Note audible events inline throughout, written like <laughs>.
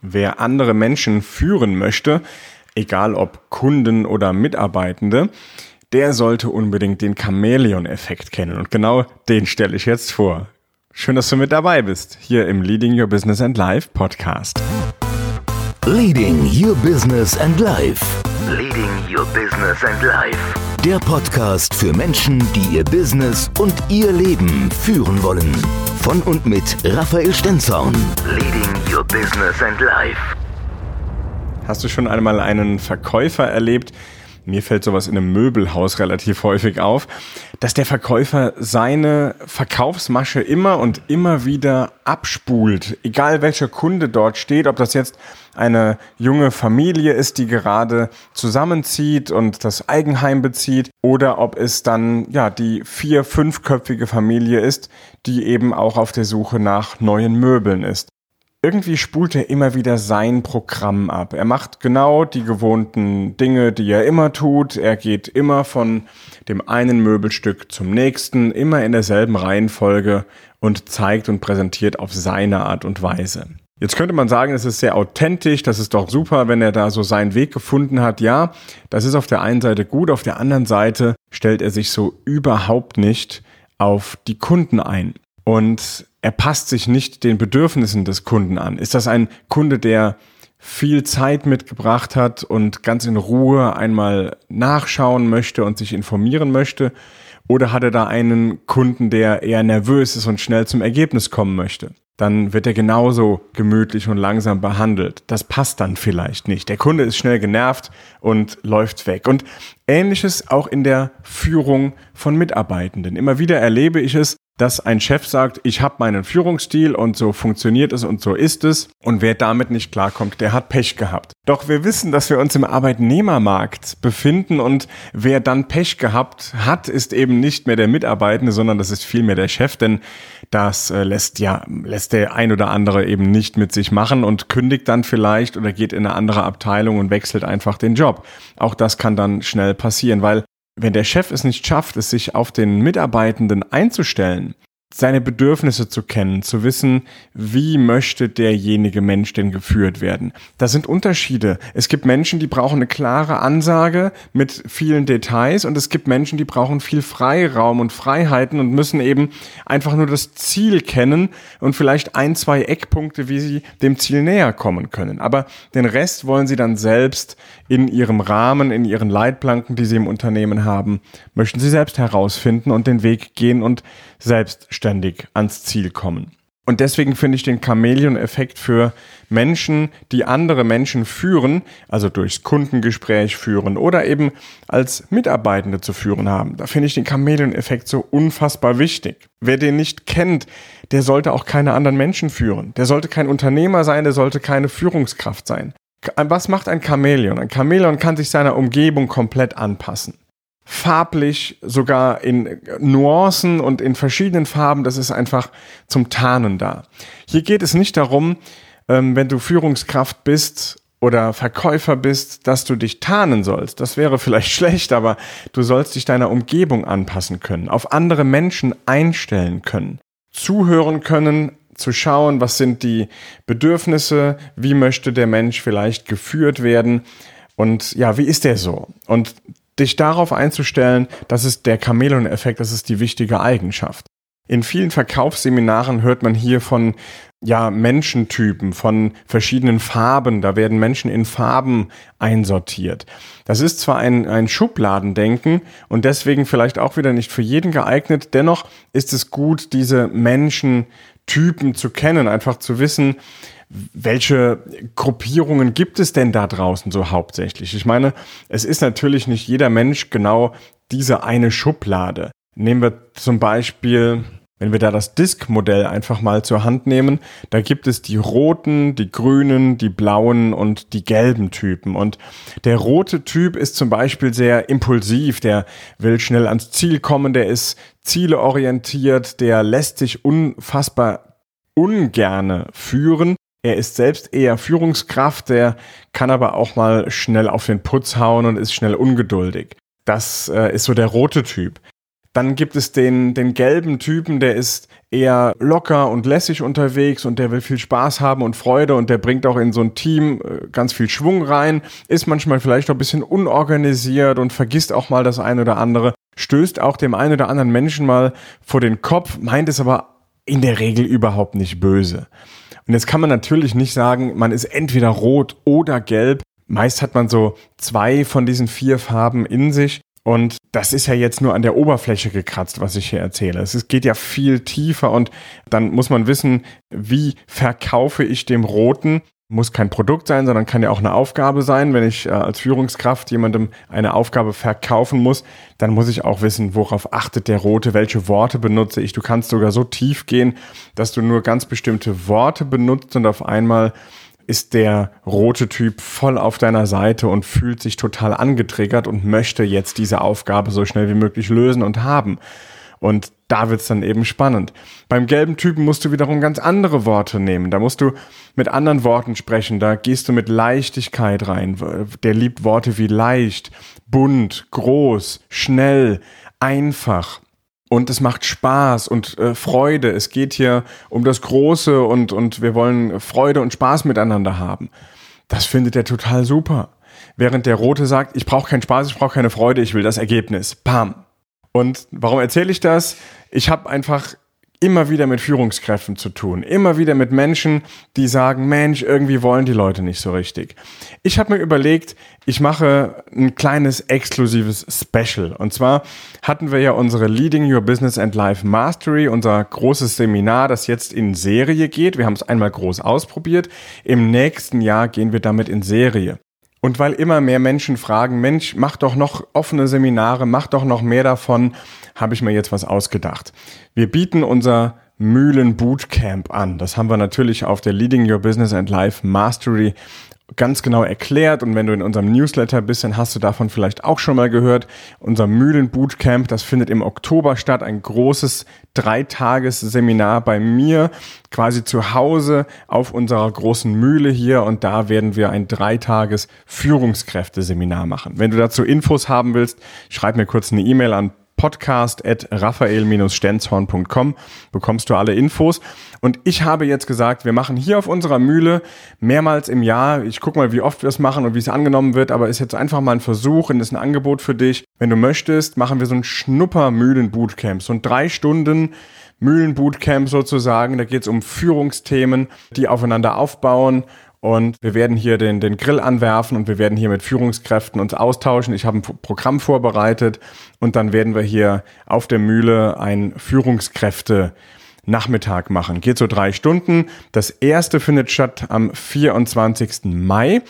Wer andere Menschen führen möchte, egal ob Kunden oder Mitarbeitende, der sollte unbedingt den Chamäleon-Effekt kennen. Und genau den stelle ich jetzt vor. Schön, dass du mit dabei bist, hier im Leading Your Business and Life Podcast. Leading Your Business and Life. Leading Your Business and Life. Der Podcast für Menschen, die ihr Business und ihr Leben führen wollen. Von und mit Raphael Stenzhorn. Leading Your Business and Life. Hast du schon einmal einen Verkäufer erlebt, mir fällt sowas in einem Möbelhaus relativ häufig auf, dass der Verkäufer seine Verkaufsmasche immer und immer wieder abspult. Egal welcher Kunde dort steht, ob das jetzt eine junge Familie ist, die gerade zusammenzieht und das Eigenheim bezieht, oder ob es dann ja die vier, fünfköpfige Familie ist, die eben auch auf der Suche nach neuen Möbeln ist irgendwie spult er immer wieder sein Programm ab. Er macht genau die gewohnten Dinge, die er immer tut. Er geht immer von dem einen Möbelstück zum nächsten, immer in derselben Reihenfolge und zeigt und präsentiert auf seine Art und Weise. Jetzt könnte man sagen, es ist sehr authentisch, das ist doch super, wenn er da so seinen Weg gefunden hat. Ja, das ist auf der einen Seite gut, auf der anderen Seite stellt er sich so überhaupt nicht auf die Kunden ein. Und er passt sich nicht den Bedürfnissen des Kunden an. Ist das ein Kunde, der viel Zeit mitgebracht hat und ganz in Ruhe einmal nachschauen möchte und sich informieren möchte? Oder hat er da einen Kunden, der eher nervös ist und schnell zum Ergebnis kommen möchte? Dann wird er genauso gemütlich und langsam behandelt. Das passt dann vielleicht nicht. Der Kunde ist schnell genervt und läuft weg. Und ähnliches auch in der Führung von Mitarbeitenden. Immer wieder erlebe ich es, dass ein Chef sagt, ich habe meinen Führungsstil und so funktioniert es und so ist es. Und wer damit nicht klarkommt, der hat Pech gehabt. Doch wir wissen, dass wir uns im Arbeitnehmermarkt befinden und wer dann Pech gehabt hat, ist eben nicht mehr der Mitarbeitende, sondern das ist vielmehr der Chef, denn das äh, lässt ja, lässt der ein oder andere eben nicht mit sich machen und kündigt dann vielleicht oder geht in eine andere Abteilung und wechselt einfach den Job. Auch das kann dann schnell passieren, weil wenn der Chef es nicht schafft, es sich auf den Mitarbeitenden einzustellen, seine Bedürfnisse zu kennen, zu wissen, wie möchte derjenige Mensch denn geführt werden. Das sind Unterschiede. Es gibt Menschen, die brauchen eine klare Ansage mit vielen Details und es gibt Menschen, die brauchen viel Freiraum und Freiheiten und müssen eben einfach nur das Ziel kennen und vielleicht ein, zwei Eckpunkte, wie sie dem Ziel näher kommen können. Aber den Rest wollen sie dann selbst in ihrem Rahmen, in ihren Leitplanken, die sie im Unternehmen haben, möchten sie selbst herausfinden und den Weg gehen und selbstständig ans Ziel kommen. Und deswegen finde ich den Chamäleon-Effekt für Menschen, die andere Menschen führen, also durchs Kundengespräch führen oder eben als Mitarbeitende zu führen haben. Da finde ich den Chamäleon-Effekt so unfassbar wichtig. Wer den nicht kennt, der sollte auch keine anderen Menschen führen. Der sollte kein Unternehmer sein, der sollte keine Führungskraft sein. Was macht ein Chamäleon? Ein Chamäleon kann sich seiner Umgebung komplett anpassen farblich, sogar in Nuancen und in verschiedenen Farben. Das ist einfach zum Tarnen da. Hier geht es nicht darum, ähm, wenn du Führungskraft bist oder Verkäufer bist, dass du dich tarnen sollst. Das wäre vielleicht <laughs> schlecht, aber du sollst dich deiner Umgebung anpassen können, auf andere Menschen einstellen können, zuhören können, zu schauen, was sind die Bedürfnisse, wie möchte der Mensch vielleicht geführt werden und ja, wie ist der so? Und dich darauf einzustellen, das ist der Chamäleon-Effekt, das ist die wichtige Eigenschaft. In vielen Verkaufsseminaren hört man hier von ja, Menschentypen, von verschiedenen Farben. Da werden Menschen in Farben einsortiert. Das ist zwar ein, ein Schubladendenken und deswegen vielleicht auch wieder nicht für jeden geeignet. Dennoch ist es gut, diese Menschentypen zu kennen, einfach zu wissen, welche Gruppierungen gibt es denn da draußen so hauptsächlich? Ich meine, es ist natürlich nicht jeder Mensch genau diese eine Schublade. Nehmen wir zum Beispiel, wenn wir da das Disk-Modell einfach mal zur Hand nehmen, da gibt es die roten, die grünen, die blauen und die gelben Typen. Und der rote Typ ist zum Beispiel sehr impulsiv, der will schnell ans Ziel kommen, der ist zieleorientiert, der lässt sich unfassbar ungerne führen er ist selbst eher Führungskraft, der kann aber auch mal schnell auf den Putz hauen und ist schnell ungeduldig. Das äh, ist so der rote Typ. Dann gibt es den, den gelben Typen, der ist eher locker und lässig unterwegs und der will viel Spaß haben und Freude und der bringt auch in so ein Team äh, ganz viel Schwung rein, ist manchmal vielleicht auch ein bisschen unorganisiert und vergisst auch mal das eine oder andere, stößt auch dem einen oder anderen Menschen mal vor den Kopf, meint es aber in der Regel überhaupt nicht böse. Und jetzt kann man natürlich nicht sagen, man ist entweder rot oder gelb. Meist hat man so zwei von diesen vier Farben in sich. Und das ist ja jetzt nur an der Oberfläche gekratzt, was ich hier erzähle. Es geht ja viel tiefer und dann muss man wissen, wie verkaufe ich dem Roten muss kein Produkt sein, sondern kann ja auch eine Aufgabe sein. Wenn ich äh, als Führungskraft jemandem eine Aufgabe verkaufen muss, dann muss ich auch wissen, worauf achtet der Rote, welche Worte benutze ich. Du kannst sogar so tief gehen, dass du nur ganz bestimmte Worte benutzt und auf einmal ist der rote Typ voll auf deiner Seite und fühlt sich total angetriggert und möchte jetzt diese Aufgabe so schnell wie möglich lösen und haben. Und da wird's dann eben spannend. Beim gelben Typen musst du wiederum ganz andere Worte nehmen. Da musst du mit anderen Worten sprechen. Da gehst du mit Leichtigkeit rein. Der liebt Worte wie leicht, bunt, groß, schnell, einfach. Und es macht Spaß und äh, Freude. Es geht hier um das Große und, und wir wollen Freude und Spaß miteinander haben. Das findet er total super. Während der Rote sagt, ich brauche keinen Spaß, ich brauche keine Freude, ich will das Ergebnis. Pam. Und warum erzähle ich das? Ich habe einfach immer wieder mit Führungskräften zu tun, immer wieder mit Menschen, die sagen, Mensch, irgendwie wollen die Leute nicht so richtig. Ich habe mir überlegt, ich mache ein kleines exklusives Special. Und zwar hatten wir ja unsere Leading Your Business and Life Mastery, unser großes Seminar, das jetzt in Serie geht. Wir haben es einmal groß ausprobiert. Im nächsten Jahr gehen wir damit in Serie. Und weil immer mehr Menschen fragen, Mensch, mach doch noch offene Seminare, mach doch noch mehr davon, habe ich mir jetzt was ausgedacht. Wir bieten unser Mühlen Bootcamp an. Das haben wir natürlich auf der Leading Your Business and Life Mastery ganz genau erklärt und wenn du in unserem Newsletter bist, dann hast du davon vielleicht auch schon mal gehört. Unser Mühlen Bootcamp, das findet im Oktober statt, ein großes Dreitagesseminar bei mir, quasi zu Hause auf unserer großen Mühle hier und da werden wir ein Dreitages Führungskräfteseminar machen. Wenn du dazu Infos haben willst, schreib mir kurz eine E-Mail an podcast at raphael-stenzhorn.com bekommst du alle Infos. Und ich habe jetzt gesagt, wir machen hier auf unserer Mühle mehrmals im Jahr, ich gucke mal, wie oft wir es machen und wie es angenommen wird, aber ist jetzt einfach mal ein Versuch und ist ein Angebot für dich. Wenn du möchtest, machen wir so ein Schnupper-Mühlen-Bootcamp, so ein drei Stunden Mühlen-Bootcamp sozusagen. Da geht es um Führungsthemen, die aufeinander aufbauen und wir werden hier den, den Grill anwerfen und wir werden hier mit Führungskräften uns austauschen. Ich habe ein Programm vorbereitet und dann werden wir hier auf der Mühle ein Führungskräfte Nachmittag machen. Geht so drei Stunden. Das erste findet statt am 24. Mai,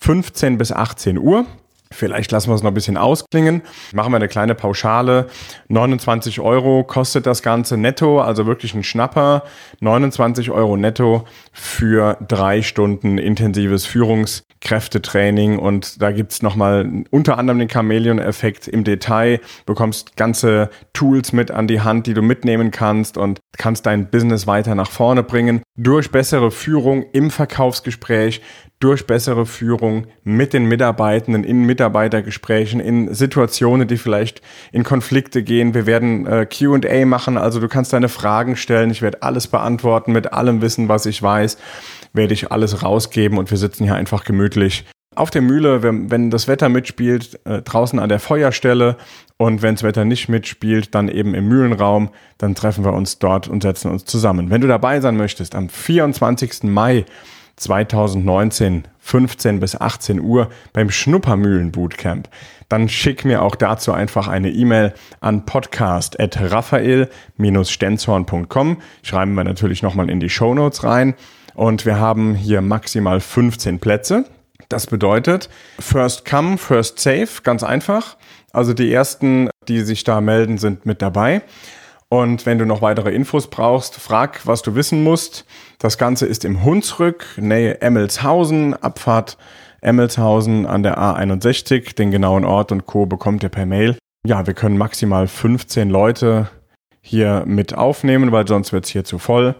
15 bis 18 Uhr. Vielleicht lassen wir es noch ein bisschen ausklingen. Machen wir eine kleine Pauschale. 29 Euro kostet das Ganze netto, also wirklich ein Schnapper. 29 Euro netto für drei Stunden intensives Führungskräftetraining. Und da gibt's nochmal unter anderem den Chameleon-Effekt im Detail. Bekommst ganze Tools mit an die Hand, die du mitnehmen kannst und kannst dein Business weiter nach vorne bringen. Durch bessere Führung im Verkaufsgespräch, durch bessere Führung mit den Mitarbeitenden in Mitarbeitergesprächen, in Situationen, die vielleicht in Konflikte gehen. Wir werden äh, QA machen, also du kannst deine Fragen stellen. Ich werde alles beantworten mit allem Wissen, was ich weiß, werde ich alles rausgeben und wir sitzen hier einfach gemütlich auf der Mühle, wenn, wenn das Wetter mitspielt, äh, draußen an der Feuerstelle und wenn das Wetter nicht mitspielt, dann eben im Mühlenraum, dann treffen wir uns dort und setzen uns zusammen. Wenn du dabei sein möchtest, am 24. Mai 2019, 15 bis 18 Uhr beim Schnuppermühlen Bootcamp, dann schick mir auch dazu einfach eine E-Mail an podcast.raphael-stenzhorn.com. Schreiben wir natürlich nochmal in die Show Notes rein. Und wir haben hier maximal 15 Plätze. Das bedeutet, first come, first save, ganz einfach. Also die ersten, die sich da melden, sind mit dabei. Und wenn du noch weitere Infos brauchst, frag, was du wissen musst. Das Ganze ist im Hunsrück, Nähe Emmelshausen, Abfahrt Emmelshausen an der A61. Den genauen Ort und Co. bekommt ihr per Mail. Ja, wir können maximal 15 Leute hier mit aufnehmen, weil sonst wird es hier zu voll.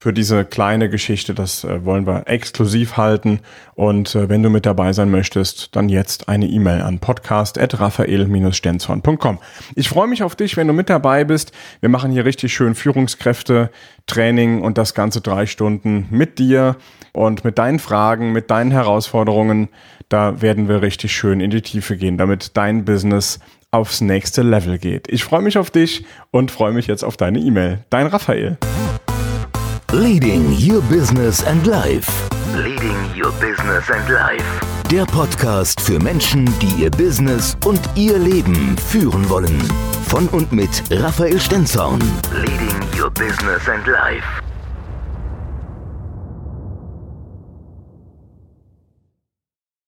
Für diese kleine Geschichte. Das äh, wollen wir exklusiv halten. Und äh, wenn du mit dabei sein möchtest, dann jetzt eine E-Mail an podcast.raphael-stenzhorn.com. Ich freue mich auf dich, wenn du mit dabei bist. Wir machen hier richtig schön Führungskräfte, Training und das ganze drei Stunden mit dir und mit deinen Fragen, mit deinen Herausforderungen. Da werden wir richtig schön in die Tiefe gehen, damit dein Business aufs nächste Level geht. Ich freue mich auf dich und freue mich jetzt auf deine E-Mail. Dein Raphael. Leading Your Business and Life. Leading Your Business and Life. Der Podcast für Menschen, die ihr Business und ihr Leben führen wollen. Von und mit Raphael Stenzorn. Leading Your Business and Life.